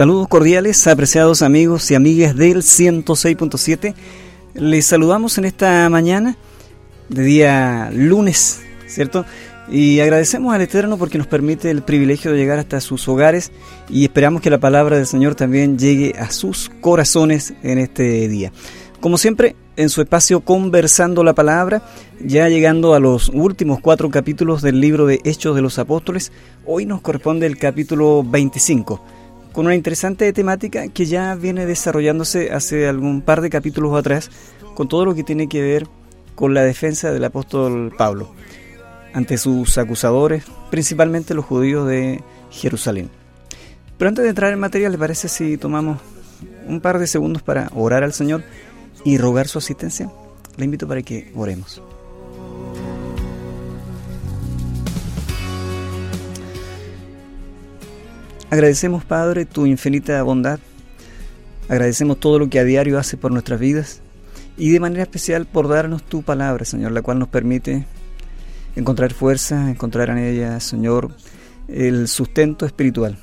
Saludos cordiales, apreciados amigos y amigas del 106.7. Les saludamos en esta mañana de día lunes, ¿cierto? Y agradecemos al Eterno porque nos permite el privilegio de llegar hasta sus hogares y esperamos que la palabra del Señor también llegue a sus corazones en este día. Como siempre, en su espacio Conversando la Palabra, ya llegando a los últimos cuatro capítulos del libro de Hechos de los Apóstoles, hoy nos corresponde el capítulo 25 con una interesante temática que ya viene desarrollándose hace algún par de capítulos atrás, con todo lo que tiene que ver con la defensa del apóstol Pablo ante sus acusadores, principalmente los judíos de Jerusalén. Pero antes de entrar en materia, ¿le parece si tomamos un par de segundos para orar al Señor y rogar su asistencia? Le invito para que oremos. Agradecemos, Padre, tu infinita bondad. Agradecemos todo lo que a diario hace por nuestras vidas y de manera especial por darnos tu palabra, Señor, la cual nos permite encontrar fuerza, encontrar en ella, Señor, el sustento espiritual.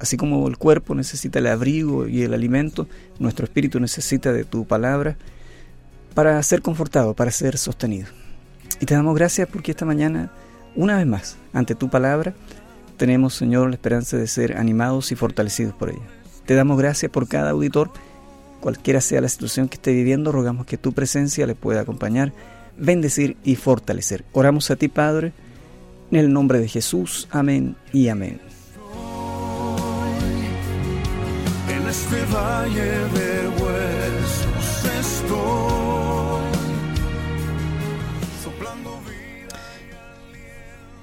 Así como el cuerpo necesita el abrigo y el alimento, nuestro espíritu necesita de tu palabra para ser confortado, para ser sostenido. Y te damos gracias porque esta mañana, una vez más, ante tu palabra, tenemos, Señor, la esperanza de ser animados y fortalecidos por ella. Te damos gracias por cada auditor, cualquiera sea la situación que esté viviendo, rogamos que tu presencia le pueda acompañar, bendecir y fortalecer. Oramos a ti, Padre, en el nombre de Jesús. Amén y amén. Este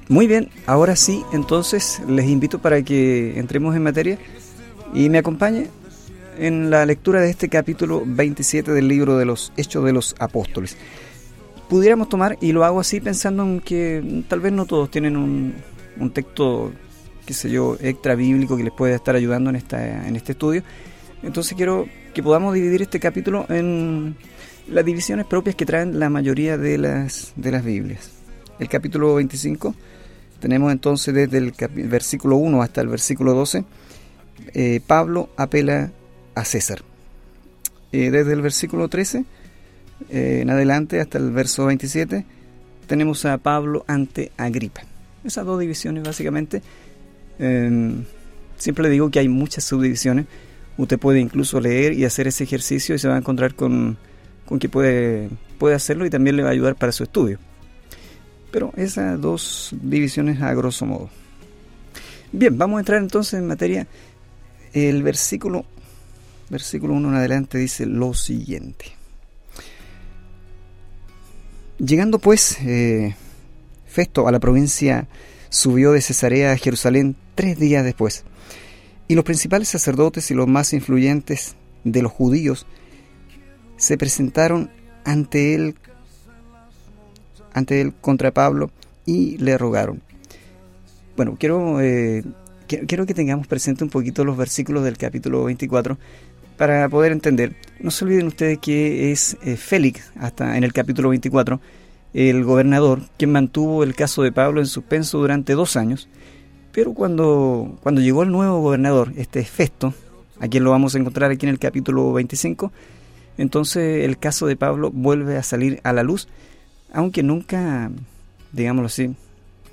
Muy bien, ahora sí, entonces les invito para que entremos en materia y me acompañe en la lectura de este capítulo 27 del libro de los Hechos de los Apóstoles. Pudiéramos tomar, y lo hago así pensando en que tal vez no todos tienen un, texto, qué sé yo, extra bíblico que les pueda estar ayudando en, esta, en este estudio. Entonces quiero que podamos dividir este capítulo en las divisiones propias que traen la mayoría de las, de las Biblias. El capítulo 25 tenemos entonces desde el versículo 1 hasta el versículo 12, eh, Pablo apela a César. Eh, desde el versículo 13 eh, en adelante hasta el verso 27 tenemos a Pablo ante Agripa. Esas dos divisiones básicamente. Em, siempre le digo que hay muchas subdivisiones. Usted puede incluso leer y hacer ese ejercicio y se va a encontrar con, con que puede, puede hacerlo y también le va a ayudar para su estudio. Pero esas dos divisiones a grosso modo. Bien, vamos a entrar entonces en materia. El versículo, versículo 1 en adelante dice lo siguiente. Llegando pues eh, Festo a la provincia, subió de Cesarea a Jerusalén tres días después. Y los principales sacerdotes y los más influyentes de los judíos se presentaron ante él ante él contra Pablo y le rogaron. Bueno, quiero, eh, quiero que tengamos presente un poquito los versículos del capítulo 24 para poder entender. No se olviden ustedes que es eh, Félix, hasta en el capítulo 24, el gobernador, quien mantuvo el caso de Pablo en suspenso durante dos años. Pero cuando, cuando llegó el nuevo gobernador, este Festo, a quien lo vamos a encontrar aquí en el capítulo 25, entonces el caso de Pablo vuelve a salir a la luz aunque nunca, digámoslo así,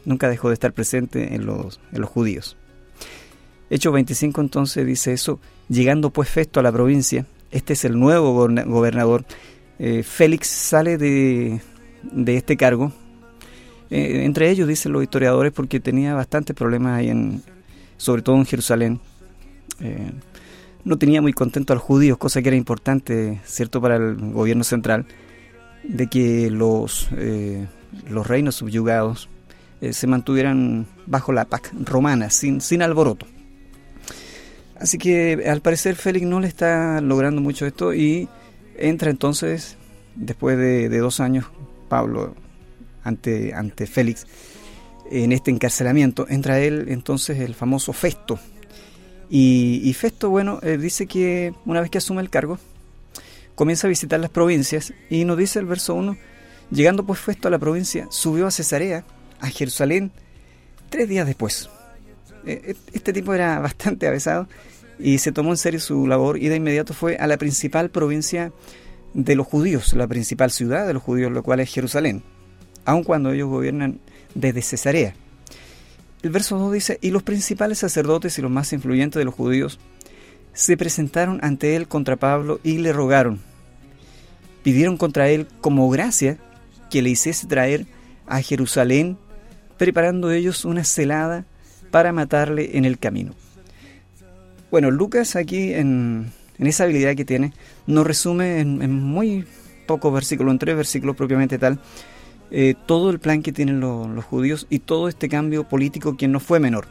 nunca dejó de estar presente en los, en los judíos. Hecho 25 entonces dice eso, llegando pues Festo a la provincia, este es el nuevo gobernador, eh, Félix sale de, este cargo, eh, entre ellos dicen los historiadores porque tenía bastantes problemas ahí en, sobre todo en Jerusalén. Eh, no tenía muy contento a los judíos, cosa que era importante, cierto, para el gobierno central de que los, eh, los reinos subyugados eh, se mantuvieran bajo la PAC romana, sin, sin alboroto. Así que al parecer Félix no le está logrando mucho esto y entra entonces, después de, dos años, Pablo ante, ante Félix en este encarcelamiento, entra él entonces el famoso Festo. Y, y Festo, bueno, eh, dice que una vez que asume el cargo, comienza a visitar las provincias y nos dice el verso 1, llegando pues Festo a la provincia, subió a Cesarea, a Jerusalén, tres días después. E, e, este tipo era bastante avesado y se tomó en serio su labor y de inmediato fue a la principal provincia de los judíos, la principal ciudad de los judíos, lo cual es Jerusalén, aun cuando ellos gobiernan desde Cesarea. El verso 2 dice, y los principales sacerdotes y los más influyentes de los judíos se presentaron ante él contra Pablo y le rogaron. Pidieron contra él como gracia que le hiciese traer a Jerusalén, preparando ellos una celada para matarle en el camino. Bueno, Lucas aquí en, esa habilidad que tiene, nos resume en, muy pocos versículos, en tres versículos propiamente tal, eh, todo el plan que tienen los, judíos y todo este cambio político que no fue menor.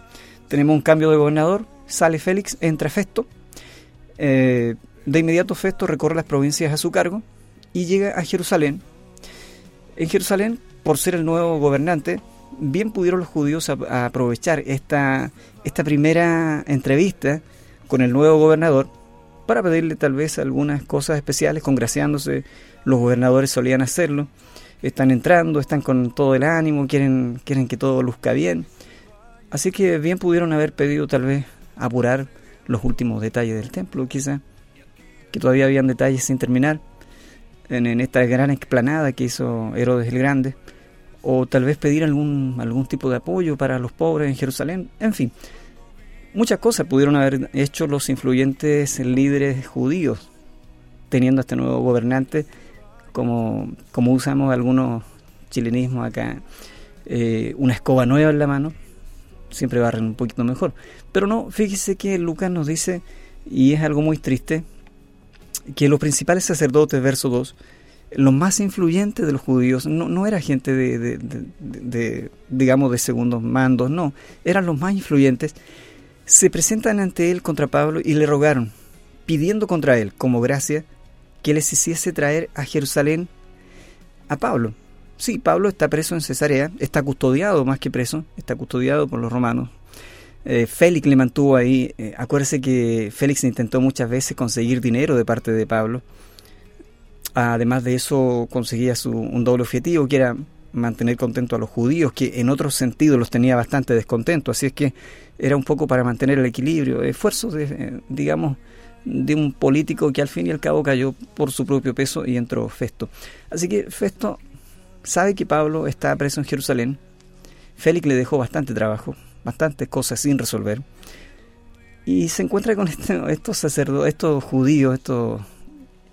Tenemos un cambio de gobernador, sale Félix, entra Festo, eh, de inmediato Festo recorre las provincias a su cargo y llega a Jerusalén. En Jerusalén, por ser el nuevo gobernante, bien pudieron los judíos aprovechar esta, esta primera entrevista con el nuevo gobernador para pedirle tal vez algunas cosas especiales, congraciándose. Los gobernadores solían hacerlo. Están entrando, están con todo el ánimo, quieren, quieren que todo luzca bien. Así que bien pudieron haber pedido tal vez apurar los últimos detalles del templo, quizá, que todavía habían detalles sin terminar en, esta gran explanada que hizo Herodes el Grande, o tal vez pedir algún, algún tipo de apoyo para los pobres en Jerusalén, en fin, Muchas cosas pudieron haber hecho los influyentes líderes judíos, teniendo a este nuevo gobernante, como, como usamos algunos chilenismos acá, eh, una escoba nueva en la mano, siempre barren un poquito mejor. Pero no, fíjese que Lucas nos dice, y es algo muy triste, que los principales sacerdotes, verso 2, los más influyentes de los judíos, no, no era gente de, de, de, digamos, de segundos mandos, no, eran los más influyentes se presentan ante él contra Pablo y le rogaron, pidiendo contra él, como gracia, que les hiciese traer a Jerusalén a Pablo. Sí, Pablo está preso en Cesarea, está custodiado más que preso, está custodiado por los romanos. Eh, Félix le mantuvo ahí. Eh, acuérdese que Félix intentó muchas veces conseguir dinero de parte de Pablo. Además de eso, conseguía su, un doble objetivo, que era mantener contento a los judíos, que en otros sentidos los tenía bastante descontentos. Así es que era un poco para mantener el equilibrio, esfuerzos, de, eh, digamos, de un político que al fin y al cabo cayó por su propio peso y entró Festo. Así que Festo sabe que Pablo está preso en Jerusalén. Félix le dejó bastante trabajo, bastantes cosas sin resolver. Y se encuentra con este, estos sacerdotes, estos judíos, estos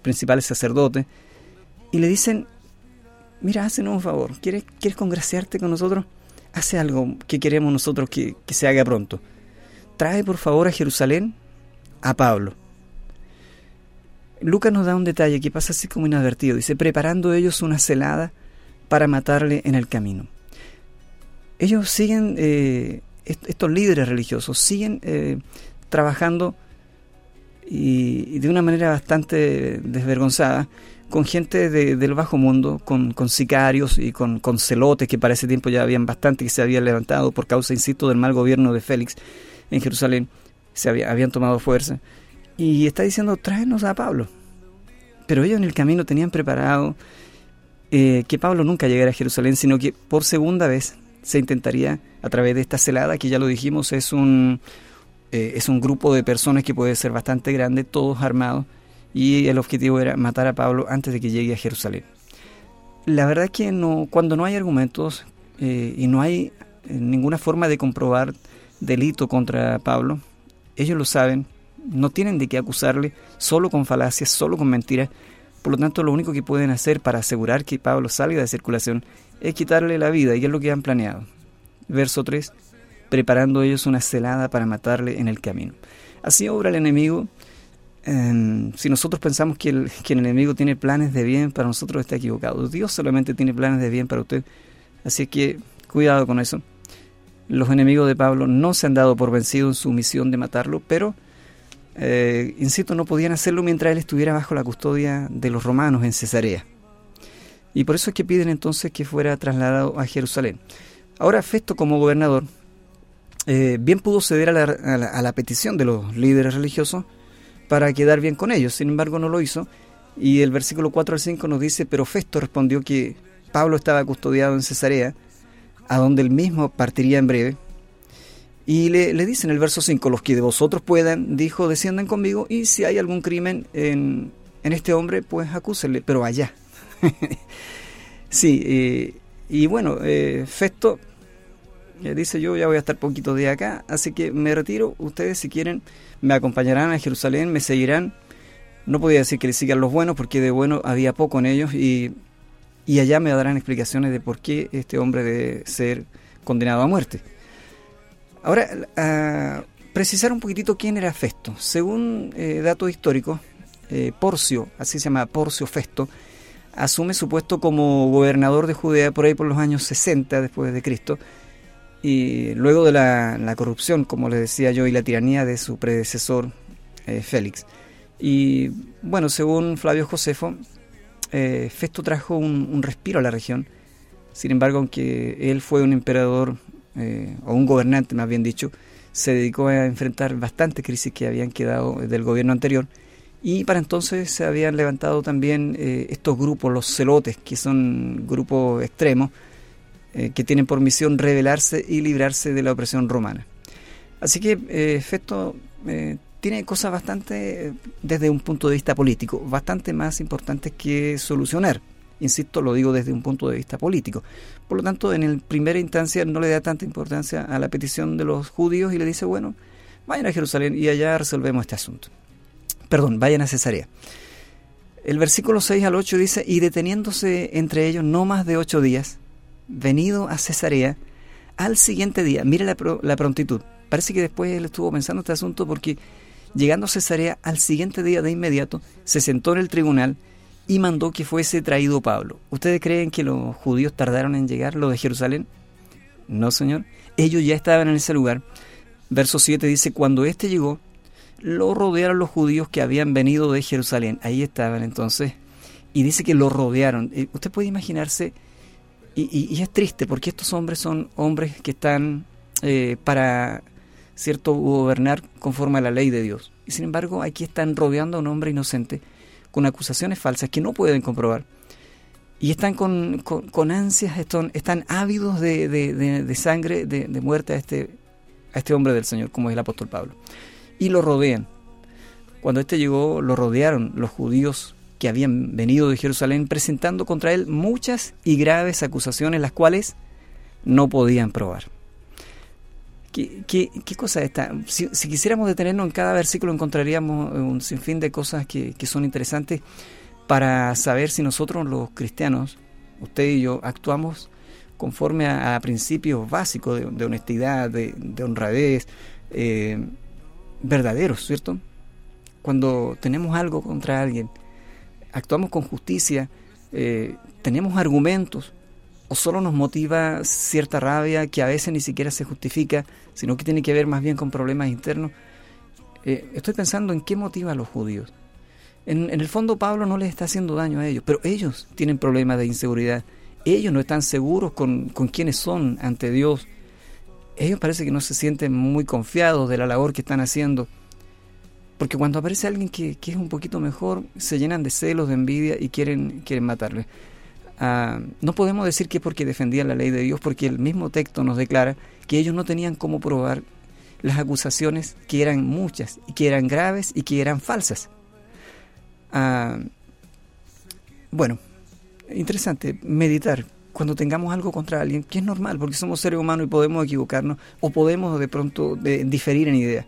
principales sacerdotes, y le dicen, mira, haznos un favor, ¿quieres, ¿quieres congraciarte con nosotros? hace algo que queremos nosotros que, se haga pronto. Trae por favor a Jerusalén a Pablo. Lucas nos da un detalle que pasa así como inadvertido. Dice, preparando ellos una celada para matarle en el camino. Ellos siguen, eh, estos líderes religiosos, siguen eh, trabajando y, de una manera bastante desvergonzada con gente del bajo mundo, con, sicarios y con, celotes que para ese tiempo ya habían bastante que se habían levantado por causa, insisto, del mal gobierno de Félix en Jerusalén, se habían tomado fuerza. Y está diciendo, tráenos a Pablo. Pero ellos en el camino tenían preparado eh, que Pablo nunca llegara a Jerusalén, sino que por segunda vez se intentaría a través de esta celada, que ya lo dijimos, es un, eh, es un grupo de personas que puede ser bastante grande, todos armados, y el objetivo era matar a Pablo antes de que llegue a Jerusalén. La verdad es que no, cuando no hay argumentos eh, y no hay eh, ninguna forma de comprobar delito contra Pablo, ellos lo saben, no tienen de qué acusarle solo con falacias, solo con mentiras. Por lo tanto, lo único que pueden hacer para asegurar que Pablo salga de circulación es quitarle la vida, y es lo que han planeado. Verso 3, preparando ellos una celada para matarle en el camino. Así obra el enemigo si nosotros pensamos que el, que el enemigo tiene planes de bien para nosotros, está equivocado. Dios solamente tiene planes de bien para usted. Así que cuidado con eso. Los enemigos de Pablo no se han dado por vencido en su misión de matarlo, pero, eh, insisto, no podían hacerlo mientras él estuviera bajo la custodia de los romanos en Cesarea. Y por eso es que piden entonces que fuera trasladado a Jerusalén. Ahora Festo como gobernador eh, bien pudo ceder a la, a la petición de los líderes religiosos, para quedar bien con ellos. Sin embargo, no lo hizo. Y el versículo 4 al 5 nos dice, pero Festo respondió que Pablo estaba custodiado en Cesarea, a donde él mismo partiría en breve. Y le, le dice en el verso 5, los que de vosotros puedan, dijo, desciendan conmigo, y si hay algún crimen en, en este hombre, pues acúsenle, pero allá. sí, y bueno, eh, Festo eh, dice yo ya voy a estar poquito de acá, así que me retiro, ustedes si quieren me acompañarán a Jerusalén, me seguirán. No podía decir que le sigan los buenos porque de bueno había poco en ellos y, y allá me darán explicaciones de por qué este hombre debe ser condenado a muerte. Ahora, a precisar un poquitito quién era Festo. Según eh, datos históricos, eh, Porcio, así se llama Porcio Festo, asume su puesto como gobernador de Judea por ahí por los años 60 después de Cristo, y luego de la, corrupción, como les decía yo, y la tiranía de su predecesor eh, Félix. Y bueno, según Flavio Josefo, Festo trajo un respiro a la región, sin embargo, aunque él fue un emperador eh, o un gobernante más bien dicho, se dedicó a enfrentar bastantes crisis que habían quedado del gobierno anterior. Y para entonces se habían levantado también eh, estos grupos, los celotes, que son grupos extremos, eh, que tienen por misión rebelarse y librarse de la opresión romana. Así que Festo tiene cosas bastante, desde un punto de vista político, bastante más importantes que solucionar. Insisto, lo digo desde un punto de vista político. Por lo tanto, en primera instancia no le da tanta importancia a la petición de los judíos y le dice, bueno, vayan a Jerusalén y allá resolvemos este asunto. Perdón, vayan a Cesarea. El versículo 6 al 8 dice, y deteniéndose entre ellos no más de ocho días, venido a Cesarea, al siguiente día, mire la, la prontitud, parece que después él estuvo pensando este asunto porque llegando a Cesarea al siguiente día de inmediato, se sentó en el tribunal y mandó que fuese traído Pablo. ¿Ustedes creen que los judíos tardaron en llegar, los de Jerusalén? No, Señor. Ellos ya estaban en ese lugar. Verso 7 dice, cuando éste llegó, lo rodearon los judíos que habían venido de Jerusalén. Ahí estaban entonces. Y dice que lo rodearon. Eh, usted puede imaginarse, y, es triste porque estos hombres son hombres que están eh, para, cierto, gobernar conforme a la ley de Dios. Y sin embargo, aquí están rodeando a un hombre inocente con acusaciones falsas que no pueden comprobar. Y están con, con, ansias, están, están ávidos de, de, sangre, de, muerte a este, a este hombre del Señor, como es el apóstol Pablo. Y lo rodean. Cuando este llegó, lo rodearon los judíos que habían venido de Jerusalén presentando contra él muchas y graves acusaciones, las cuales no podían probar. ¿Qué, qué, qué cosa está? Si, si, quisiéramos detenernos en cada versículo encontraríamos un sinfín de cosas que, que, son interesantes para saber si nosotros los cristianos, usted y yo, actuamos conforme a, principios básicos de, honestidad, de, honradez, eh, verdaderos, ¿cierto? Cuando tenemos algo contra alguien, actuamos con justicia, eh, tenemos argumentos, o solo nos motiva cierta rabia que a veces ni siquiera se justifica, sino que tiene que ver más bien con problemas internos. Eh, estoy pensando en qué motiva a los judíos. En, el fondo Pablo no les está haciendo daño a ellos, pero ellos tienen problemas de inseguridad. Ellos no están seguros con, quiénes son ante Dios. Ellos parece que no se sienten muy confiados de la labor que están haciendo. Porque cuando aparece alguien que, que es un poquito mejor, se llenan de celos, de envidia y quieren, quieren matarle. Ah, no podemos decir que porque defendían la ley de Dios, porque el mismo texto nos declara que ellos no tenían cómo probar las acusaciones que eran muchas y que eran graves y que eran falsas. Ah, bueno, interesante meditar cuando tengamos algo contra alguien, que es normal, porque somos seres humanos y podemos equivocarnos o podemos de pronto diferir en ideas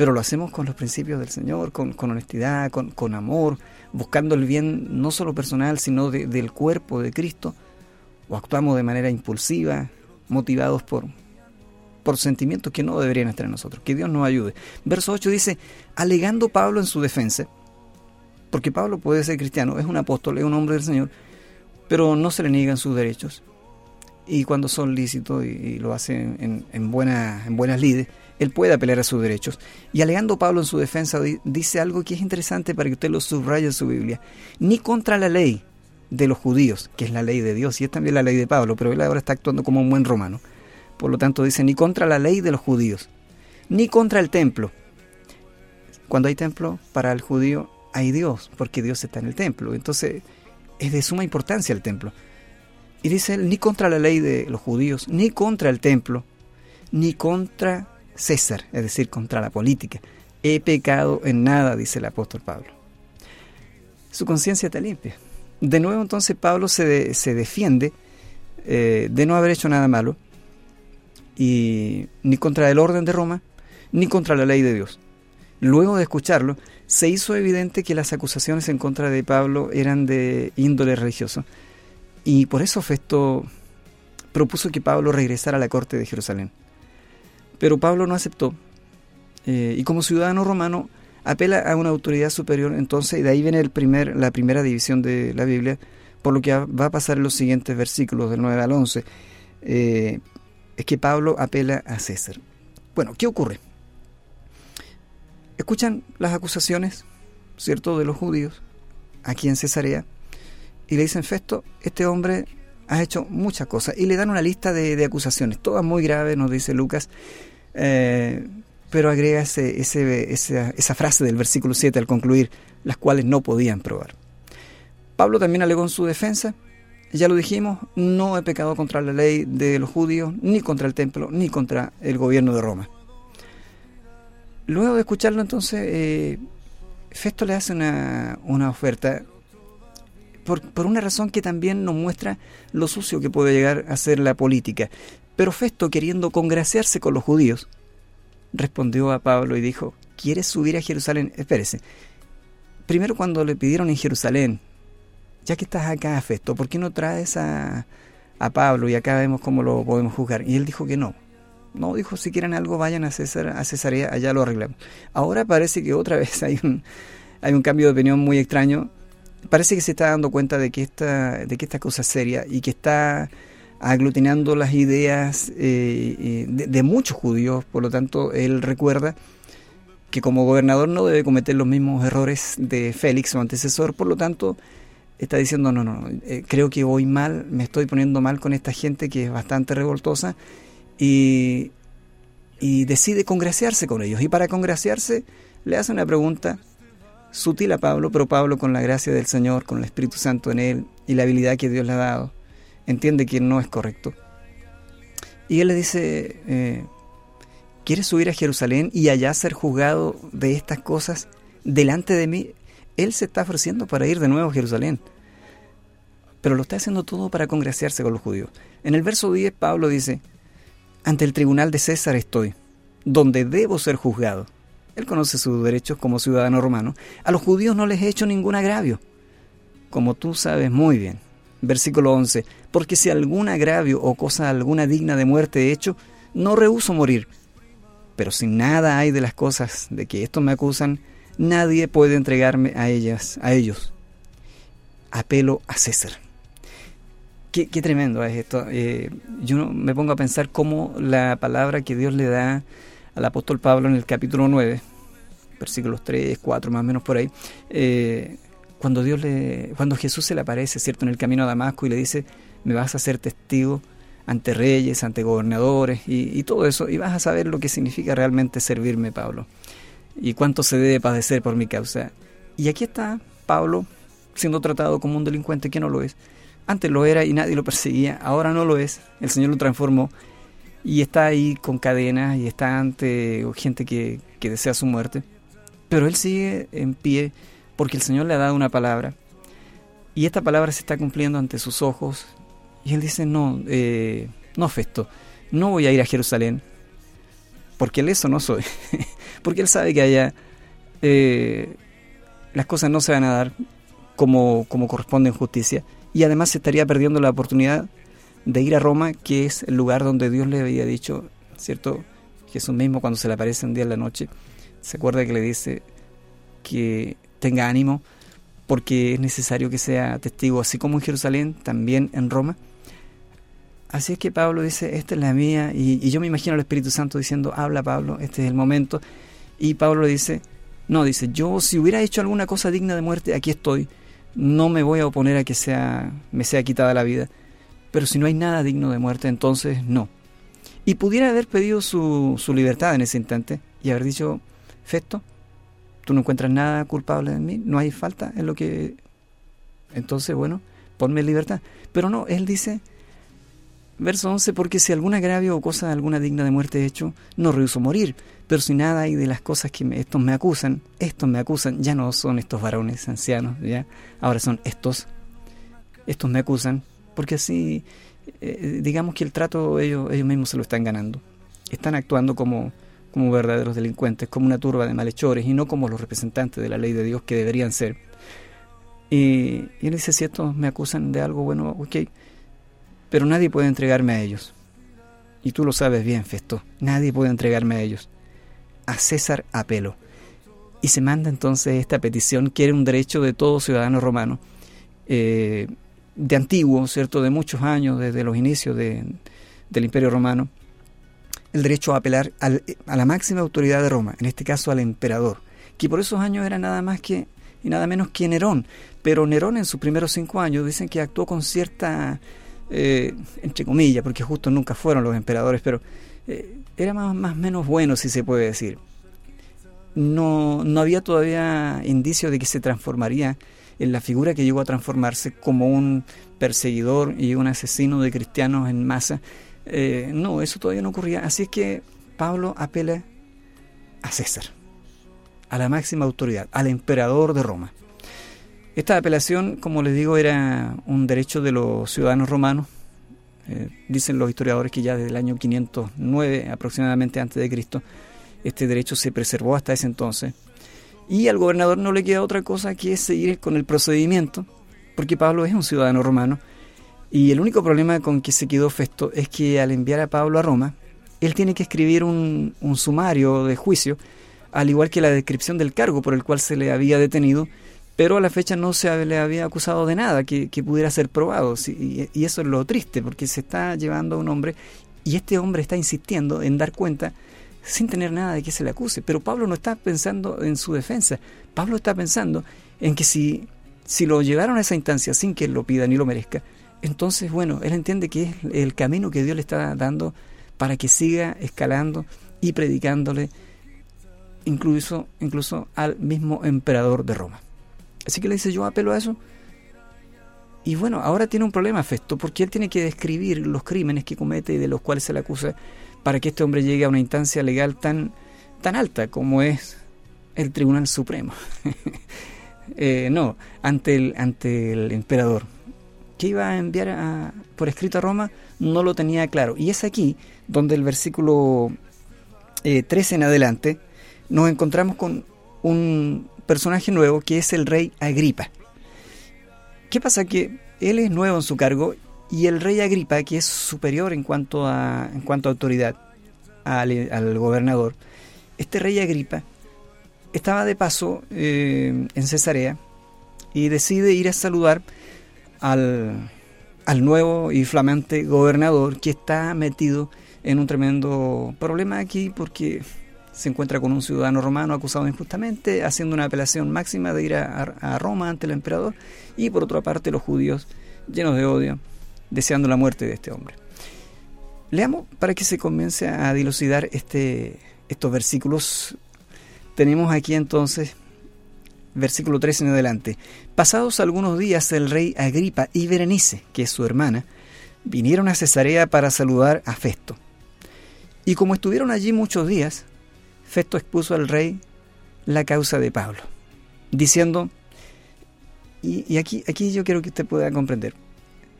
pero lo hacemos con los principios del Señor, con, honestidad, con, amor, buscando el bien no solo personal, sino del cuerpo de Cristo, o actuamos de manera impulsiva, motivados por, por sentimientos que no deberían estar en nosotros. Que Dios nos ayude. Verso 8 dice, alegando Pablo en su defensa, porque Pablo puede ser cristiano, es un apóstol, es un hombre del Señor, pero no se le niegan sus derechos. Y cuando son lícitos y, lo hacen en, en, buena, en buenas lides, él puede apelar a sus derechos. Y alegando Pablo en su defensa dice algo que es interesante para que usted lo subraye en su Biblia. Ni contra la ley de los judíos, que es la ley de Dios, y es también la ley de Pablo, pero él ahora está actuando como un buen romano. Por lo tanto dice, ni contra la ley de los judíos, ni contra el templo. Cuando hay templo, para el judío hay Dios, porque Dios está en el templo. Entonces es de suma importancia el templo. Y dice él, ni contra la ley de los judíos, ni contra el templo, ni contra César, es decir, contra la política. He pecado en nada, dice el apóstol Pablo. Su conciencia está limpia. De nuevo entonces Pablo se, se defiende eh, de no haber hecho nada malo, y ni contra el orden de Roma, ni contra la ley de Dios. Luego de escucharlo, se hizo evidente que las acusaciones en contra de Pablo eran de índole religioso, y por eso Festo propuso que Pablo regresara a la corte de Jerusalén. Pero Pablo no aceptó, eh, y como ciudadano romano apela a una autoridad superior, entonces, y de ahí viene el primer, la primera división de la Biblia, por lo que va a pasar en los siguientes versículos del 9 al 11, eh, es que Pablo apela a César. Bueno, ¿qué ocurre? Escuchan las acusaciones, ¿cierto?, de los judíos aquí en Cesarea, y le dicen, Festo, este hombre ha hecho muchas cosas, y le dan una lista de, acusaciones, todas muy graves, nos dice Lucas, eh, pero agrega ese, esa, esa frase del versículo 7 al concluir, las cuales no podían probar. Pablo también alegó en su defensa, ya lo dijimos, no he pecado contra la ley de los judíos, ni contra el templo, ni contra el gobierno de Roma. Luego de escucharlo entonces, eh, Festo le hace una, oferta por, por, una razón que también nos muestra lo sucio que puede llegar a ser la política. Pero Festo, queriendo congraciarse con los judíos, respondió a Pablo y dijo, ¿quieres subir a Jerusalén? Espérese. Primero cuando le pidieron en Jerusalén ya que estás acá, Festo, ¿por qué no traes a, a Pablo y acá vemos cómo lo podemos juzgar? Y él dijo que no. No, dijo, si quieren algo, vayan a, César, a Cesarea, allá lo arreglamos. Ahora parece que otra vez hay un, hay un cambio de opinión muy extraño. Parece que se está dando cuenta de que esta, de que esta cosa es seria y que está aglutinando las ideas eh, eh, de, muchos judíos. Por lo tanto, él recuerda que como gobernador no debe cometer los mismos errores de Félix, su antecesor. Por lo tanto, está diciendo, no, no, eh, creo que voy mal, me estoy poniendo mal con esta gente que es bastante revoltosa y, y decide congraciarse con ellos. Y para congraciarse le hace una pregunta sutil a Pablo, pero Pablo con la gracia del Señor, con el Espíritu Santo en él y la habilidad que Dios le ha dado, entiende que no es correcto. Y él le dice, eh, ¿quieres subir a Jerusalén y allá ser juzgado de estas cosas delante de mí? Él se está ofreciendo para ir de nuevo a Jerusalén. Pero lo está haciendo todo para congraciarse con los judíos. En el verso 10 Pablo dice, ante el tribunal de César estoy, donde debo ser juzgado. Él conoce sus derechos como ciudadano romano. A los judíos no les he hecho ningún agravio, como tú sabes muy bien. Versículo 11, porque si algún agravio o cosa alguna digna de muerte he hecho, no rehuso morir. Pero si nada hay de las cosas de que estos me acusan, Nadie puede entregarme a ellas, a ellos. Apelo a César. Qué, tremendo es esto. Eh, yo me pongo a pensar cómo la palabra que Dios le da al apóstol Pablo en el capítulo 9, versículos 3, 4 más o menos por ahí, eh, cuando Dios le, cuando Jesús se le aparece, cierto, en el camino a Damasco y le dice, me vas a ser testigo ante reyes, ante gobernadores y, y todo eso, y vas a saber lo que significa realmente servirme, Pablo y cuánto se debe padecer por mi causa. Y aquí está Pablo siendo tratado como un delincuente que no lo es. Antes lo era y nadie lo perseguía, ahora no lo es. El Señor lo transformó y está ahí con cadenas y está ante gente que, que desea su muerte. Pero él sigue en pie porque el Señor le ha dado una palabra y esta palabra se está cumpliendo ante sus ojos. Y él dice, no, eh, no, Festo, no voy a ir a Jerusalén, porque él eso no soy. porque él sabe que allá eh, las cosas no se van a dar como, como corresponde en justicia, y además se estaría perdiendo la oportunidad de ir a Roma, que es el lugar donde Dios le había dicho, ¿cierto? Jesús mismo cuando se le aparece un día en la noche, se acuerda que le dice que tenga ánimo, porque es necesario que sea testigo, así como en Jerusalén, también en Roma. Así es que Pablo dice, esta es la mía, y, yo me imagino al Espíritu Santo diciendo, habla Pablo, este es el momento, y Pablo dice, no, dice, yo si hubiera hecho alguna cosa digna de muerte, aquí estoy, no me voy a oponer a que sea, me sea quitada la vida, pero si no hay nada digno de muerte, entonces no. Y pudiera haber pedido su, su libertad en ese instante y haber dicho, Festo, tú no encuentras nada culpable en mí, no hay falta en lo que... Entonces, bueno, ponme libertad. Pero no, él dice, Verso 11, porque si algún agravio o cosa alguna digna de muerte he hecho, no rehuso morir, pero si nada hay de las cosas que estos me acusan, estos me acusan, ya no son estos varones ancianos, ya, ahora son estos, estos me acusan, porque así, eh, digamos que el trato ellos, ellos mismos se lo están ganando, están actuando como, como verdaderos delincuentes, como una turba de malhechores y no como los representantes de la ley de Dios que deberían ser. Y, y él dice, si estos me acusan de algo, bueno, ok, pero nadie puede entregarme a ellos. Y tú lo sabes bien, Festo, nadie puede entregarme a ellos. A César apelo. Y se manda entonces esta petición, que era un derecho de todo ciudadano romano, eh, de antiguo, ¿cierto? De muchos años, desde los inicios del Imperio Romano, el derecho a apelar a la máxima autoridad de Roma, en este caso al emperador, que por esos años era nada más que y nada menos que Nerón. Pero Nerón en sus primeros cinco años dicen que actuó con cierta eh, entre comillas, porque justo nunca fueron los emperadores, pero eh, era más menos bueno, si se puede decir. No, no había todavía indicio de que se transformaría en la figura que llegó a transformarse como un perseguidor y un asesino de cristianos en masa. Eh, no, eso todavía no ocurría. Así es que Pablo apela a César, a la máxima autoridad, al emperador de Roma. Esta apelación, como les digo, era un derecho de los ciudadanos romanos. Eh, dicen los historiadores que ya desde el año 509 aproximadamente antes de Cristo, este derecho se preservó hasta ese entonces. Y al gobernador no le queda otra cosa que seguir con el procedimiento, porque Pablo es un ciudadano romano. Y el único problema con que se quedó Festo es que al enviar a Pablo a Roma, él tiene que escribir un, un sumario de juicio, al igual que la descripción del cargo por el cual se le había detenido, pero a la fecha no se le había acusado de nada que, pudiera ser probado. y, eso es lo triste, porque se está llevando a un hombre y este hombre está insistiendo en dar cuenta sin tener nada de que se le acuse. Pero Pablo no está pensando en su defensa. Pablo está pensando en que si, si lo llevaron a esa instancia sin que él lo pida ni lo merezca, entonces, bueno, él entiende que es el camino que Dios le está dando para que siga escalando y predicándole incluso, incluso al mismo emperador de Roma. Así que le dice, yo apelo a eso. Y bueno, ahora tiene un problema Festo, porque él tiene que describir los crímenes que comete y de los cuales se le acusa para que este hombre llegue a una instancia legal tan, tan alta como es el Tribunal Supremo. Eh, no, ante el, ante el emperador. que iba a enviar por escrito a Roma? No lo tenía claro. Y es aquí donde el versículo 13 eh, en adelante nos encontramos con un personaje nuevo que es el rey Agripa. ¿Qué pasa? Que él es nuevo en su cargo y el rey Agripa, que es superior en cuanto a, en cuanto a autoridad al, gobernador, este rey Agripa estaba de paso eh, en Cesarea y decide ir a saludar al, al nuevo y flamante gobernador que está metido en un tremendo problema aquí porque se encuentra con un ciudadano romano acusado injustamente, haciendo una apelación máxima de ir a, Roma ante el emperador, y por otra parte los judíos llenos de odio, deseando la muerte de este hombre. Leamos para que se comience a dilucidar este, estos versículos. Tenemos aquí entonces versículo 13 en adelante. Pasados algunos días el rey Agripa y Berenice, que es su hermana, vinieron a Cesarea para saludar a Festo. Y como estuvieron allí muchos días, Festo expuso al rey la causa de Pablo, diciendo, y, aquí, yo quiero que usted pueda comprender,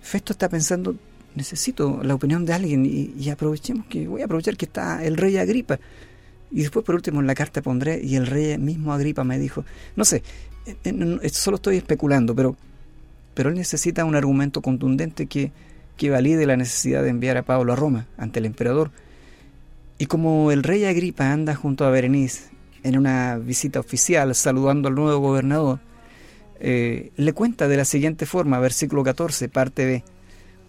Festo está pensando, necesito la opinión de alguien y, aprovechemos que voy a aprovechar que está el rey Agripa. Y después por último en la carta pondré y el rey mismo Agripa me dijo, no sé, eh, eh, solo estoy especulando, pero, pero él necesita un argumento contundente que, que valide la necesidad de enviar a Pablo a Roma ante el emperador y como el rey Agripa anda junto a Berenice en una visita oficial saludando al nuevo gobernador, eh, le cuenta de la siguiente forma, versículo 14, parte B.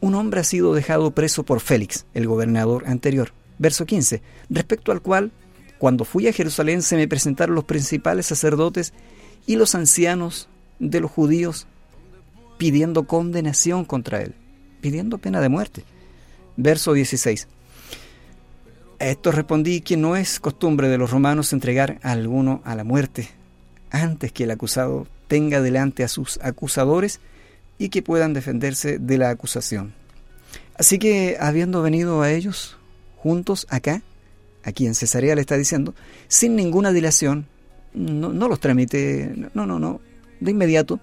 Un hombre ha sido dejado preso por Félix, el gobernador anterior. Verso 15, respecto al cual, cuando fui a Jerusalén se me presentaron los principales sacerdotes y los ancianos de los judíos pidiendo condenación contra él, pidiendo pena de muerte. Verso 16. A esto respondí que no es costumbre de los romanos entregar a alguno a la muerte antes que el acusado tenga delante a sus acusadores y que puedan defenderse de la acusación. Así que habiendo venido a ellos juntos acá, aquí en Cesarea le está diciendo, sin ninguna dilación, no, no los tramite, no, no, no, de inmediato,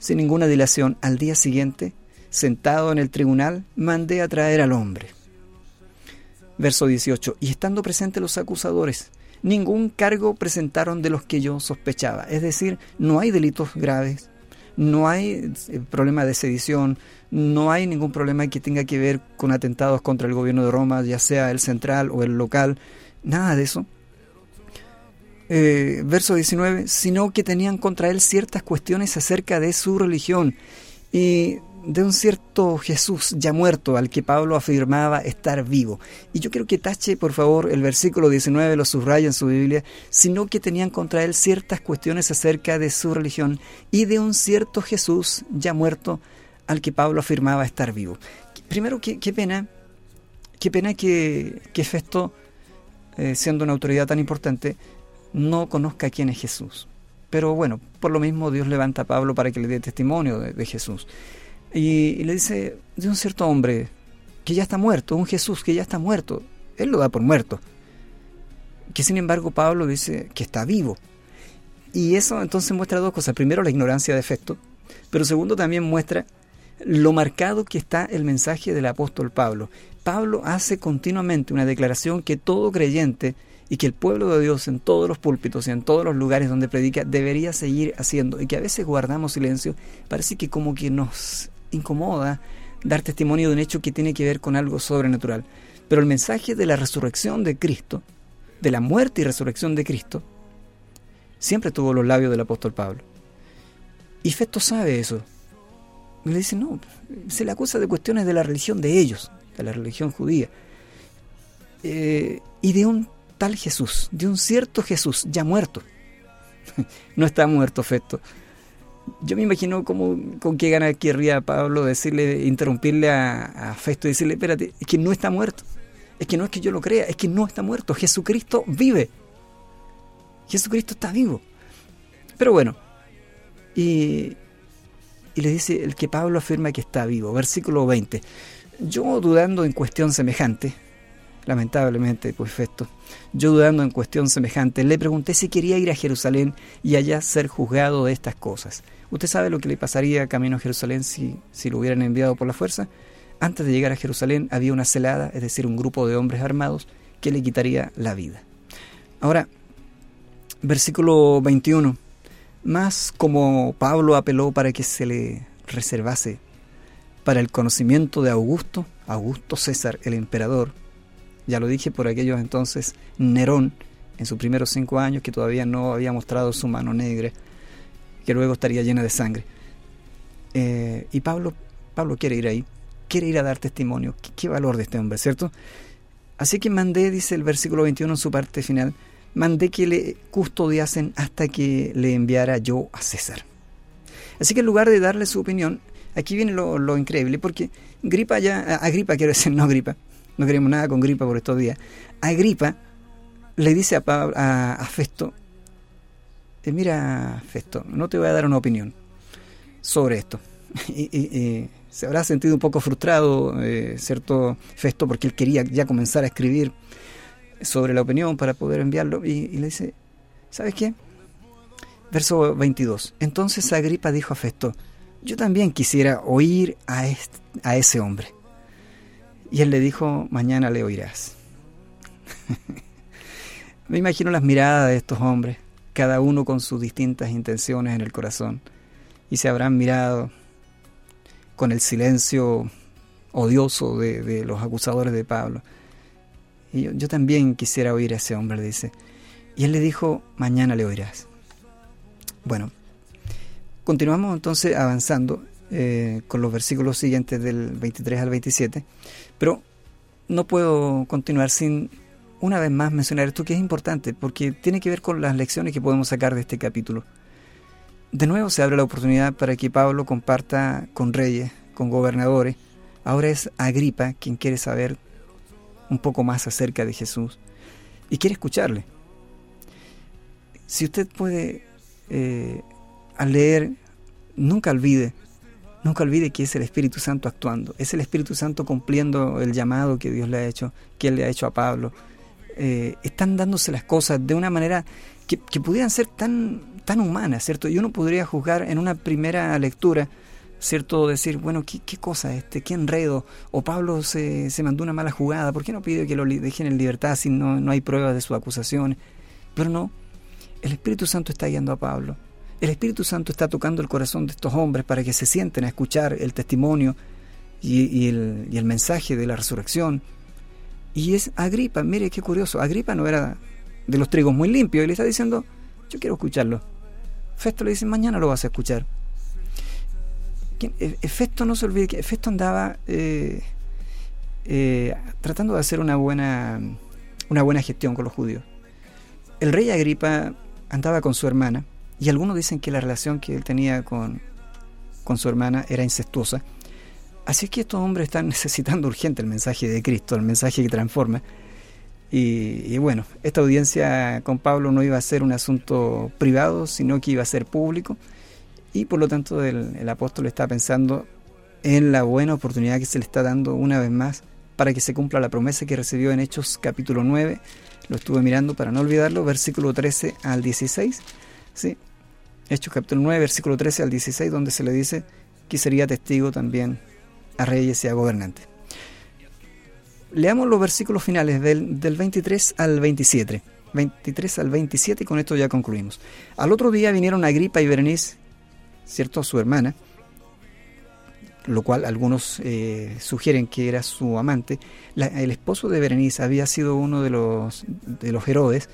sin ninguna dilación, al día siguiente, sentado en el tribunal, mandé a traer al hombre. Verso 18. Y estando presentes los acusadores, ningún cargo presentaron de los que yo sospechaba. Es decir, no hay delitos graves, no hay eh, problema de sedición, no hay ningún problema que tenga que ver con atentados contra el gobierno de Roma, ya sea el central o el local, nada de eso. Eh, verso 19, sino que tenían contra él ciertas cuestiones acerca de su religión y de un cierto Jesús ya muerto al que Pablo afirmaba estar vivo. Y yo quiero que tache, por favor, el versículo 19, lo subraya en su Biblia, sino que tenían contra él ciertas cuestiones acerca de su religión y de un cierto Jesús ya muerto al que Pablo afirmaba estar vivo. Primero, qué, pena, qué pena que, que Festo, eh, siendo una autoridad tan importante, no conozca quién es Jesús. Pero bueno, por lo mismo Dios levanta a Pablo para que le dé testimonio de, Jesús. Y, le dice de un cierto hombre que ya está muerto, un Jesús que ya está muerto. Él lo da por muerto. Que sin embargo Pablo dice que está vivo. Y eso entonces muestra dos cosas. Primero, la ignorancia de efecto. Pero segundo, también muestra lo marcado que está el mensaje del apóstol Pablo. Pablo hace continuamente una declaración que todo creyente y que el pueblo de Dios en todos los púlpitos y en todos los lugares donde predica debería seguir haciendo y que a veces guardamos silencio, parece que como que nos incomoda dar testimonio de un hecho que tiene que ver con algo sobrenatural. Pero el mensaje de la resurrección de Cristo, de la muerte y resurrección de Cristo, siempre tuvo los labios del apóstol Pablo. Y Festo sabe eso. Le dice, no, se le acusa de cuestiones de la religión de ellos, de la religión judía. Eh, y de un tal Jesús, de un cierto Jesús ya muerto. no está muerto Festo. Yo me imagino como, con qué gana querría Pablo decirle, interrumpirle a, a Festo y decirle, espérate, es que no está muerto. Es que no es que yo lo crea, es que no está muerto. Jesucristo vive. Jesucristo está vivo. Pero bueno, y, y le dice el que Pablo afirma que está vivo. Versículo 20. Yo dudando en cuestión semejante, lamentablemente, pues Festo, yo dudando en cuestión semejante, le pregunté si quería ir a Jerusalén y allá ser juzgado de estas cosas. ¿Usted sabe lo que le pasaría camino a Jerusalén si, si lo hubieran enviado por la fuerza? Antes de llegar a Jerusalén había una celada, es decir, un grupo de hombres armados que le quitaría la vida. Ahora, versículo 21. Más como Pablo apeló para que se le reservase para el conocimiento de Augusto, Augusto César, el emperador, ya lo dije por aquellos entonces, Nerón, en sus primeros cinco años, que todavía no había mostrado su mano negra, que luego estaría llena de sangre. Eh, y Pablo, Pablo quiere ir ahí, quiere ir a dar testimonio. ¿Qué, valor de este hombre, cierto? Así que mandé, dice el versículo 21 en su parte final, mandé que le custodiasen hasta que le enviara yo a César. Así que en lugar de darle su opinión, aquí viene lo, lo increíble, porque Gripa ya, Agripa quiero decir, no Gripa, no queremos nada con gripa por estos días. Agripa le dice a, a, Festo, eh, mira Festo, no te voy a dar una opinión sobre esto. y, se habrá sentido un poco frustrado, eh, ¿cierto? Festo, porque él quería ya comenzar a escribir sobre la opinión para poder enviarlo. Y, le dice, ¿sabes qué? Verso 22. Entonces Agripa dijo a Festo, yo también quisiera oír a, a ese hombre. Y él le dijo, mañana le oirás. Me imagino las miradas de estos hombres, cada uno con sus distintas intenciones en el corazón, y se habrán mirado con el silencio odioso de, los acusadores de Pablo. Y yo, yo, también quisiera oír a ese hombre, dice. Y él le dijo, mañana le oirás. Bueno, continuamos entonces avanzando eh, con los versículos siguientes del 23 al 27, pero no puedo continuar sin una vez más mencionar esto que es importante porque tiene que ver con las lecciones que podemos sacar de este capítulo. De nuevo se abre la oportunidad para que Pablo comparta con reyes, con gobernadores. Ahora es Agripa quien quiere saber un poco más acerca de Jesús y quiere escucharle. Si usted puede, eh, al leer, nunca olvide Nunca olvide que es el Espíritu Santo actuando, es el Espíritu Santo cumpliendo el llamado que Dios le ha hecho, que Él le ha hecho a Pablo. Eh, están dándose las cosas de una manera que, pudieran ser tan, tan humanas, ¿cierto? Y uno podría juzgar en una primera lectura, ¿cierto? Decir, bueno, ¿qué, cosa este? ¿Qué enredo? O Pablo se, se, mandó una mala jugada, ¿por qué no pide que lo dejen en libertad si no, no hay pruebas de su acusación? Pero no, el Espíritu Santo está guiando a Pablo. El Espíritu Santo está tocando el corazón de estos hombres para que se sienten a escuchar el testimonio y, el, mensaje de la resurrección. Y es Agripa, mire qué curioso, Agripa no era de los trigos muy limpios y le está diciendo, yo quiero escucharlo. Festo le dice, mañana lo vas a escuchar. E, Festo no se olvide que Festo andaba eh, eh, tratando de hacer una buena, una buena gestión con los judíos. El rey Agripa andaba con su hermana y algunos dicen que la relación que él tenía con, con su hermana era incestuosa. Así que estos hombres están necesitando urgente el mensaje de Cristo, el mensaje que transforma. Y, bueno, esta audiencia con Pablo no iba a ser un asunto privado, sino que iba a ser público. Y por lo tanto el, el apóstol está pensando en la buena oportunidad que se le está dando una vez más para que se cumpla la promesa que recibió en Hechos capítulo 9. Lo estuve mirando para no olvidarlo, versículo 13 al 16 ¿sí? Hechos capítulo 9, versículo 13 al 16, donde se le dice que sería testigo también a reyes y a gobernantes. Leamos los versículos finales del, del 23 al 27. 23 al 27 y con esto ya concluimos. Al otro día vinieron Agripa y Berenice, ¿cierto? Su hermana, lo cual algunos eh, sugieren que era su amante. El esposo de Berenice había sido uno de los, de los Herodes,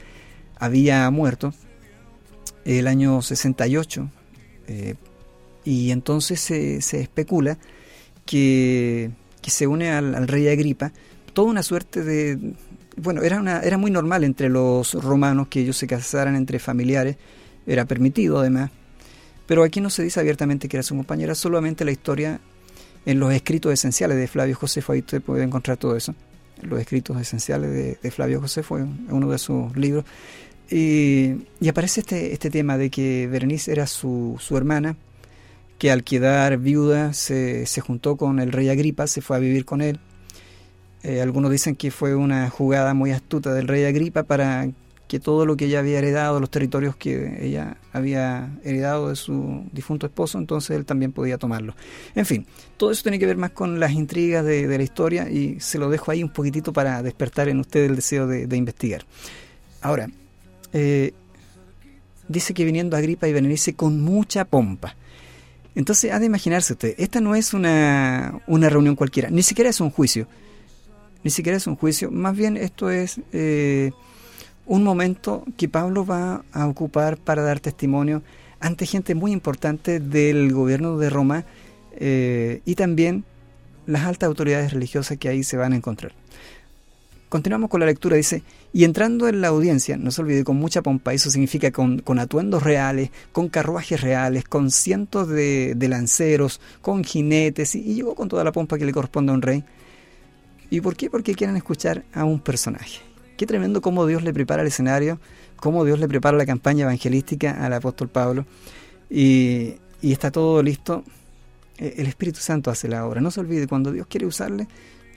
había muerto el año 68, eh, y entonces se, se especula que, que, se une al, al, rey Agripa, toda una suerte de... Bueno, era, una, era muy normal entre los romanos que ellos se casaran entre familiares, era permitido además, pero aquí no se dice abiertamente que era su compañera, solamente la historia en los escritos esenciales de Flavio Josefo, ahí usted puede encontrar todo eso, los escritos esenciales de, de Flavio Josefo, uno de sus libros, y, y, aparece este, este tema de que Berenice era su, su hermana, que al quedar viuda se, se, juntó con el rey Agripa, se fue a vivir con él. Eh, algunos dicen que fue una jugada muy astuta del rey Agripa para que todo lo que ella había heredado, los territorios que ella había heredado de su difunto esposo, entonces él también podía tomarlo. En fin, todo eso tiene que ver más con las intrigas de, de la historia y se lo dejo ahí un poquitito para despertar en usted el deseo de, de investigar. Ahora, eh, dice que viniendo Agripa y Berenice con mucha pompa. Entonces, ha de imaginarse usted, esta no es una, una reunión cualquiera, ni siquiera es un juicio, ni siquiera es un juicio, más bien esto es eh, un momento que Pablo va a ocupar para dar testimonio ante gente muy importante del gobierno de Roma eh, y también las altas autoridades religiosas que ahí se van a encontrar. Continuamos con la lectura, dice, y entrando en la audiencia, no se olvide, con mucha pompa, eso significa con, con atuendos reales, con carruajes reales, con cientos de, de lanceros, con jinetes, y, y, llegó con toda la pompa que le corresponde a un rey. ¿Y por qué? Porque quieren escuchar a un personaje. Qué tremendo cómo Dios le prepara el escenario, cómo Dios le prepara la campaña evangelística al apóstol Pablo, y, y está todo listo. E, el Espíritu Santo hace la obra. No se olvide, cuando Dios quiere usarle,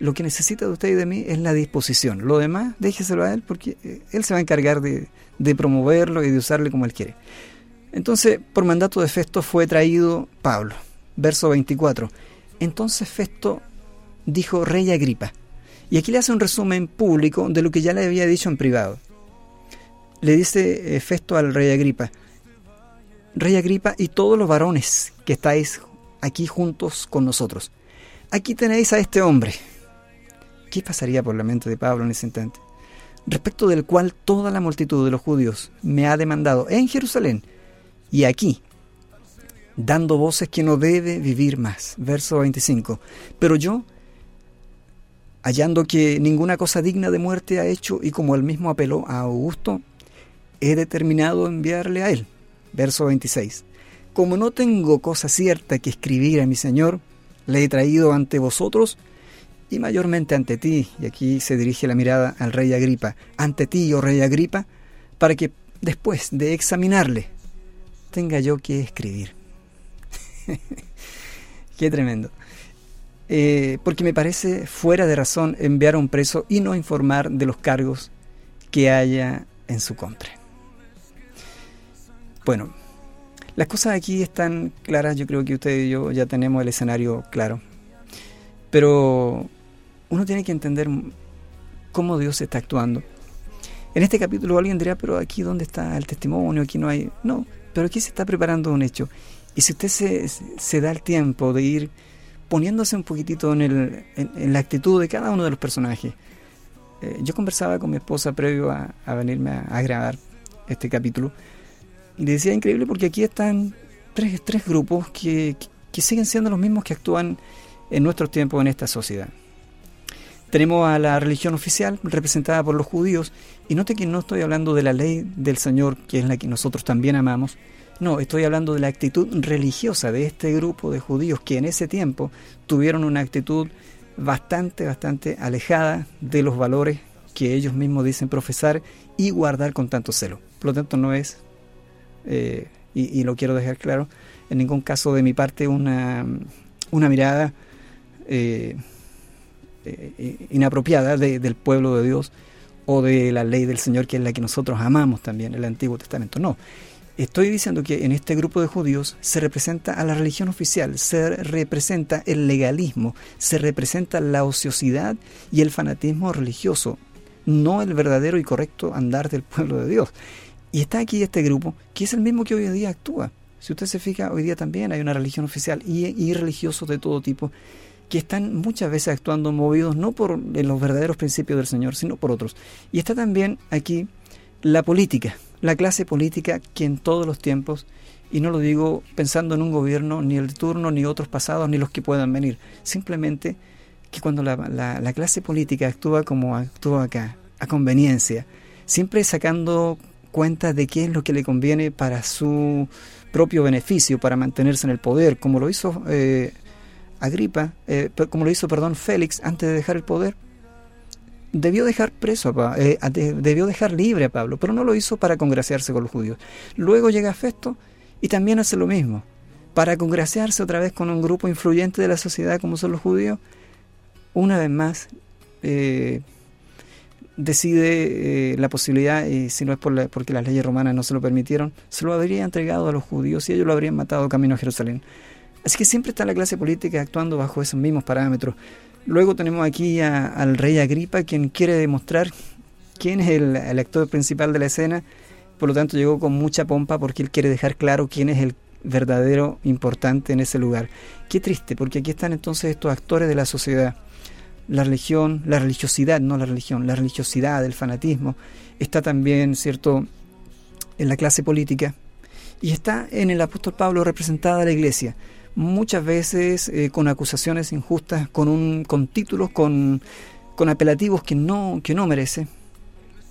lo que necesita de usted y de mí es la disposición. Lo demás, déjeselo a Él porque eh, Él se va a encargar de, de promoverlo y de usarle como Él quiere. Entonces, por mandato de Festo fue traído Pablo. Verso 24. Entonces Festo dijo, Rey Agripa. Y aquí le hace un resumen público de lo que ya le había dicho en privado. Le dice eh, Festo al Rey Agripa, Rey Agripa y todos los varones que estáis aquí juntos con nosotros. Aquí tenéis a este hombre, ¿Qué pasaría por la mente de Pablo en ese instante? Respecto del cual toda la multitud de los judíos me ha demandado en Jerusalén y aquí, dando voces que no debe vivir más. Verso 25. Pero yo, hallando que ninguna cosa digna de muerte ha hecho y como él mismo apeló a Augusto, he determinado enviarle a él. Verso 26. Como no tengo cosa cierta que escribir a mi Señor, le he traído ante vosotros y mayormente ante ti, y aquí se dirige la mirada al rey Agripa, ante ti, oh rey Agripa, para que después de examinarle, tenga yo que escribir. Qué tremendo. Eh, porque me parece fuera de razón enviar a un preso y no informar de los cargos que haya en su contra. Bueno, las cosas aquí están claras, yo creo que usted y yo ya tenemos el escenario claro. Pero uno tiene que entender cómo Dios está actuando. En este capítulo alguien dirá, pero aquí dónde está el testimonio, aquí no hay... No, pero aquí se está preparando un hecho. Y si usted se, se da el tiempo de ir poniéndose un poquitito en, el, en, la actitud de cada uno de los personajes. Eh, yo conversaba con mi esposa previo a, venirme a grabar este capítulo y decía increíble porque aquí están tres, tres grupos que, que, siguen siendo los mismos que actúan en nuestros tiempos en esta sociedad. Tenemos a la religión oficial representada por los judíos y note que no estoy hablando de la ley del Señor, que es la que nosotros también amamos. No, estoy hablando de la actitud religiosa de este grupo de judíos que en ese tiempo tuvieron una actitud bastante, bastante alejada de los valores que ellos mismos dicen profesar y guardar con tanto celo. Por lo tanto, no es eh, y, lo quiero dejar claro, en ningún caso de mi parte una, una mirada eh, eh, inapropiada del pueblo de Dios o de la ley del Señor, que es la que nosotros amamos también, el Antiguo Testamento. No, estoy diciendo que en este grupo de judíos se representa a la religión oficial, se representa el legalismo, se representa la ociosidad y el fanatismo religioso, no el verdadero y correcto andar del pueblo de Dios. Y está aquí este grupo, que es el mismo que hoy en día actúa. Si usted se fija, hoy día también hay una religión oficial y, religiosos de todo tipo que están muchas veces actuando movidos no por los verdaderos principios del Señor, sino por otros. Y está también aquí la política, la clase política que en todos los tiempos, y no lo digo pensando en un gobierno, ni el turno, ni otros pasados, ni los que puedan venir, simplemente que cuando la, la clase política actúa como actúa acá, a conveniencia, siempre sacando cuenta de qué es lo que le conviene para su propio beneficio, para mantenerse en el poder, como lo hizo eh, Agripa, eh, como lo hizo, perdón, Félix antes de dejar el poder. Debió dejar preso a eh, debió dejar libre a Pablo, pero no lo hizo para congraciarse con los judíos. Luego llega Festo y también hace lo mismo, para congraciarse otra vez con un grupo influyente de la sociedad como son los judíos. Una vez más, decide eh, la posibilidad, y si no es por porque las leyes romanas no se lo permitieron, se lo habría entregado a los judíos y ellos lo habrían matado camino a Jerusalén. Así que siempre está la clase política actuando bajo esos mismos parámetros. Luego tenemos aquí al rey Agripa, quien quiere demostrar quién es el, el, actor principal de la escena. Por lo tanto, llegó con mucha pompa porque él quiere dejar claro quién es el verdadero importante en ese lugar. Qué triste, porque aquí están entonces estos actores de la sociedad la religión, la religiosidad, no la religión, la religiosidad, el fanatismo, está también, ¿cierto?, en la clase política y está en el apóstol Pablo representada la iglesia, muchas veces eh, con acusaciones injustas, con, un, con títulos, con, con apelativos que no, que no merece.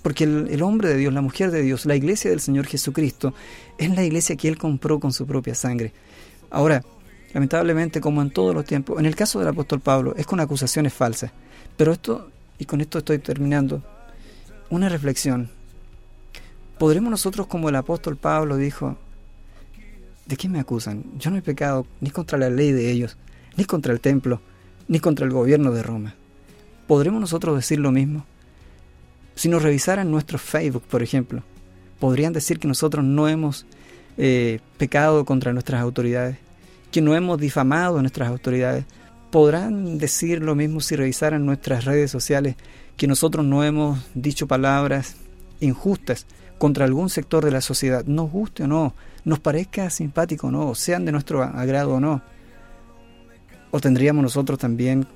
Porque el, el, hombre de Dios, la mujer de Dios, la iglesia del Señor Jesucristo, es la iglesia que Él compró con su propia sangre. Ahora, lamentablemente, como en todos los tiempos, en el caso del apóstol Pablo, es con acusaciones falsas. Pero esto, y con esto estoy terminando, una reflexión. ¿Podremos nosotros, como el apóstol Pablo dijo, ¿de qué me acusan? Yo no he pecado ni contra la ley de ellos, ni contra el templo, ni contra el gobierno de Roma. ¿Podremos nosotros decir lo mismo? Si nos revisaran nuestro Facebook, por ejemplo, podrían decir que nosotros no hemos eh, pecado contra nuestras autoridades que no hemos difamado a nuestras autoridades. Podrán decir lo mismo si revisaran nuestras redes sociales, que nosotros no hemos dicho palabras injustas contra algún sector de la sociedad, nos guste o no, nos parezca simpático o no, sean de nuestro agrado o no. ¿O tendríamos nosotros también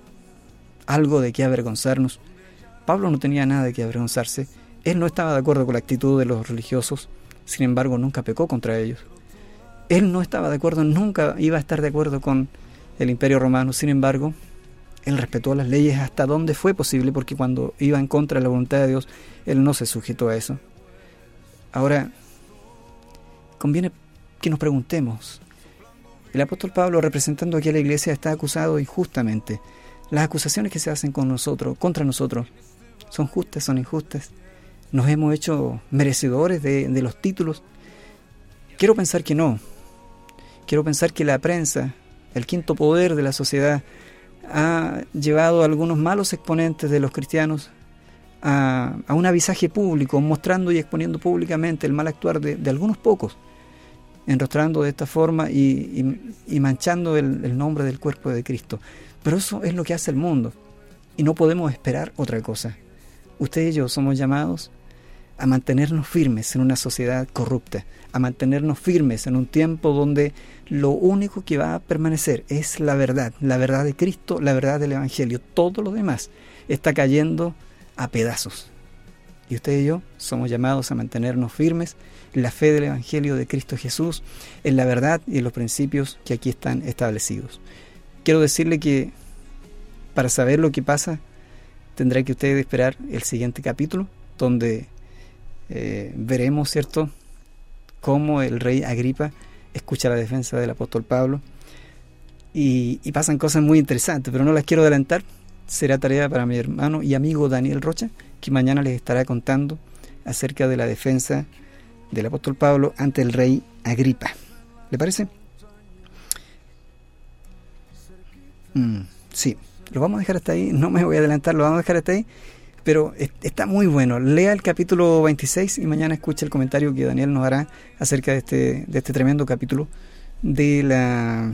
algo de qué avergonzarnos? Pablo no tenía nada de qué avergonzarse. Él no estaba de acuerdo con la actitud de los religiosos, sin embargo nunca pecó contra ellos. Él no estaba de acuerdo, nunca iba a estar de acuerdo con el imperio romano. Sin embargo, él respetó las leyes hasta donde fue posible, porque cuando iba en contra de la voluntad de Dios, él no se sujetó a eso. Ahora, conviene que nos preguntemos. El apóstol Pablo, representando aquí a la iglesia, está acusado injustamente. Las acusaciones que se hacen con nosotros, contra nosotros, son justas, son injustas. Nos hemos hecho merecedores de, los títulos. Quiero pensar que no, Quiero pensar que la prensa el quinto poder de la sociedad, ha llevado a algunos malos exponentes de los cristianos a, un avisaje público, mostrando y exponiendo públicamente el mal actuar de, algunos pocos, enrostrando de esta forma y, manchando el, nombre del cuerpo de Cristo. Pero eso es lo que hace el mundo y no podemos esperar otra cosa. Usted y yo somos llamados a mantenernos firmes en una sociedad corrupta, a mantenernos firmes en un tiempo donde lo único que va a permanecer es la verdad, la verdad de Cristo, la verdad del Evangelio. Todo lo demás está cayendo a pedazos. Y usted y yo somos llamados a mantenernos firmes la fe del Evangelio de Cristo Jesús, en la verdad y en los principios que aquí están establecidos. Quiero decirle que para saber lo que pasa, tendrá que usted esperar el siguiente capítulo, donde eh, veremos, ¿cierto?, cómo el rey Agripa escucha la defensa del apóstol Pablo. Y, y, pasan cosas muy interesantes, pero no las quiero adelantar. Será tarea para mi hermano y amigo Daniel Rocha, que mañana les estará contando acerca de la defensa del apóstol Pablo ante el rey Agripa. ¿Le parece? Mm, sí, lo vamos a dejar hasta ahí. No me voy a adelantar, lo vamos a dejar hasta ahí pero está muy bueno. Lea el capítulo 26 y mañana escucha el comentario que Daniel nos hará acerca de este, de este tremendo capítulo de la,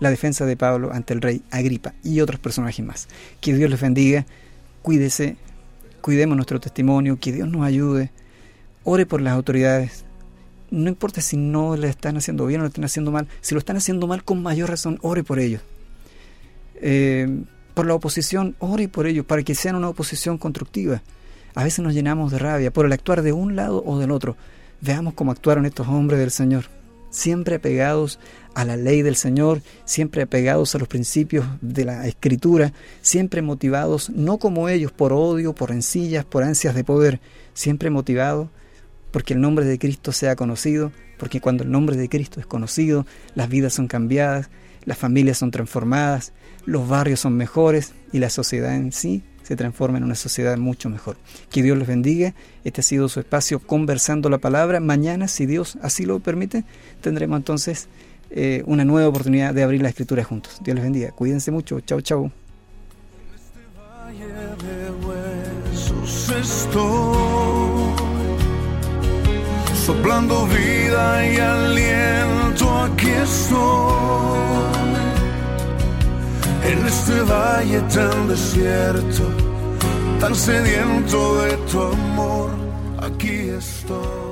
la defensa de Pablo ante el rey Agripa y otros personajes más. Que Dios les bendiga, cuídese, cuidemos nuestro testimonio, que Dios nos ayude, ore por las autoridades. No importa si no le están haciendo bien o lo están haciendo mal, si lo están haciendo mal con mayor razón, ore por ellos. Eh, por la oposición, ore por ellos para que sean una oposición constructiva. A veces nos llenamos de rabia por el actuar de un lado o del otro. Veamos cómo actuaron estos hombres del Señor, siempre apegados a la ley del Señor, siempre apegados a los principios de la Escritura, siempre motivados, no como ellos, por odio, por rencillas, por ansias de poder, siempre motivados porque el nombre de Cristo sea conocido, porque cuando el nombre de Cristo es conocido, las vidas son cambiadas, las familias son transformadas, los barrios son mejores y la sociedad en sí se transforma en una sociedad mucho mejor. Que Dios les bendiga. Este ha sido su espacio conversando la palabra. Mañana, si Dios así lo permite, tendremos entonces eh, una nueva oportunidad de abrir la escritura juntos. Dios les bendiga. Cuídense mucho. Chao, chao. Soplando vida y aliento, aquí estoy en este valle tan desierto, tan sediento de tu amor, aquí estoy.